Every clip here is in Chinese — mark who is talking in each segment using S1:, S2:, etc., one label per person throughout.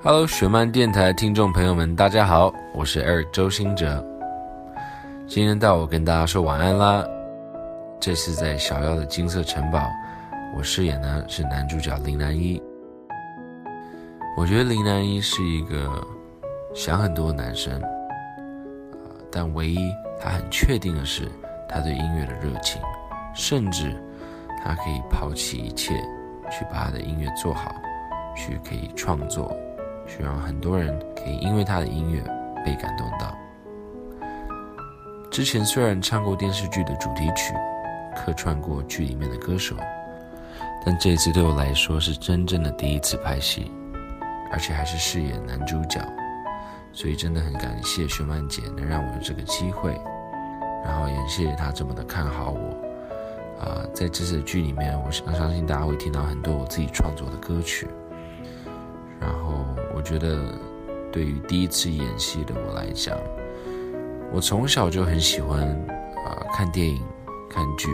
S1: Hello，雪漫电台听众朋友们，大家好，我是 Eric 周星哲。今天到我跟大家说晚安啦。这次在小妖的金色城堡，我饰演的是男主角林南一。我觉得林南一是一个想很多的男生，但唯一他很确定的是他对音乐的热情，甚至他可以抛弃一切去把他的音乐做好，去可以创作。去让很多人可以因为他的音乐被感动到。之前虽然唱过电视剧的主题曲，客串过剧里面的歌手，但这次对我来说是真正的第一次拍戏，而且还是饰演男主角，所以真的很感谢徐曼姐能让我有这个机会，然后也谢谢她这么的看好我。啊，在这次的剧里面，我相相信大家会听到很多我自己创作的歌曲。觉得，对于第一次演戏的我来讲，我从小就很喜欢啊看电影、看剧，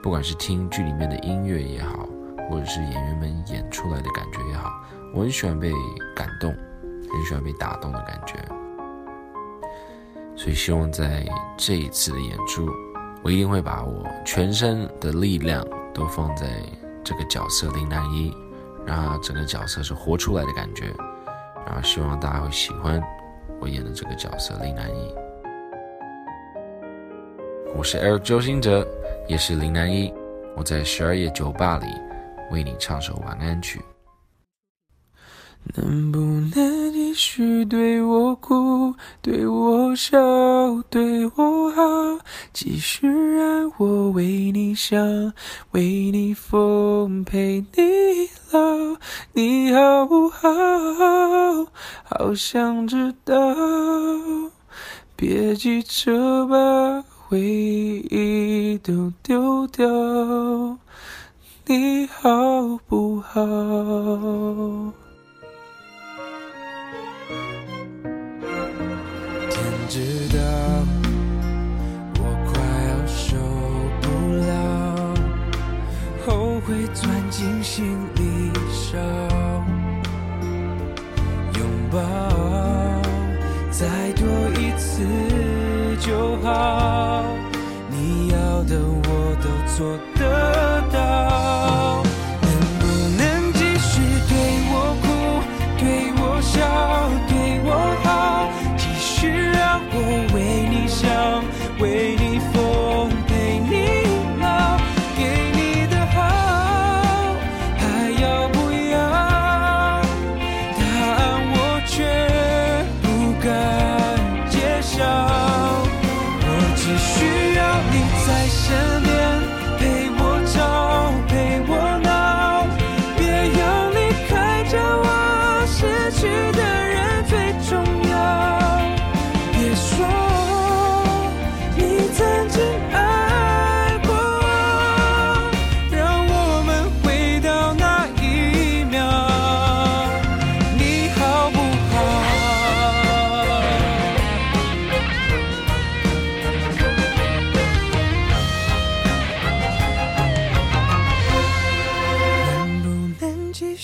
S1: 不管是听剧里面的音乐也好，或者是演员们演出来的感觉也好，我很喜欢被感动，很喜欢被打动的感觉。所以希望在这一次的演出，我一定会把我全身的力量都放在这个角色林南一，让整个角色是活出来的感觉。希望大家会喜欢我演的这个角色林南一。我是 Eric 周星哲，也是林南一。我在十二夜酒吧里为你唱首晚安曲。
S2: 能不能继续对我哭，对我笑，对我好，继续让我为你想，为你疯，陪你老，你好不好？好想知道，别急着把回忆都丢掉，你好不好？知道我快要受不了，后悔钻进心里烧，拥抱再多一次就好，你要的我都做得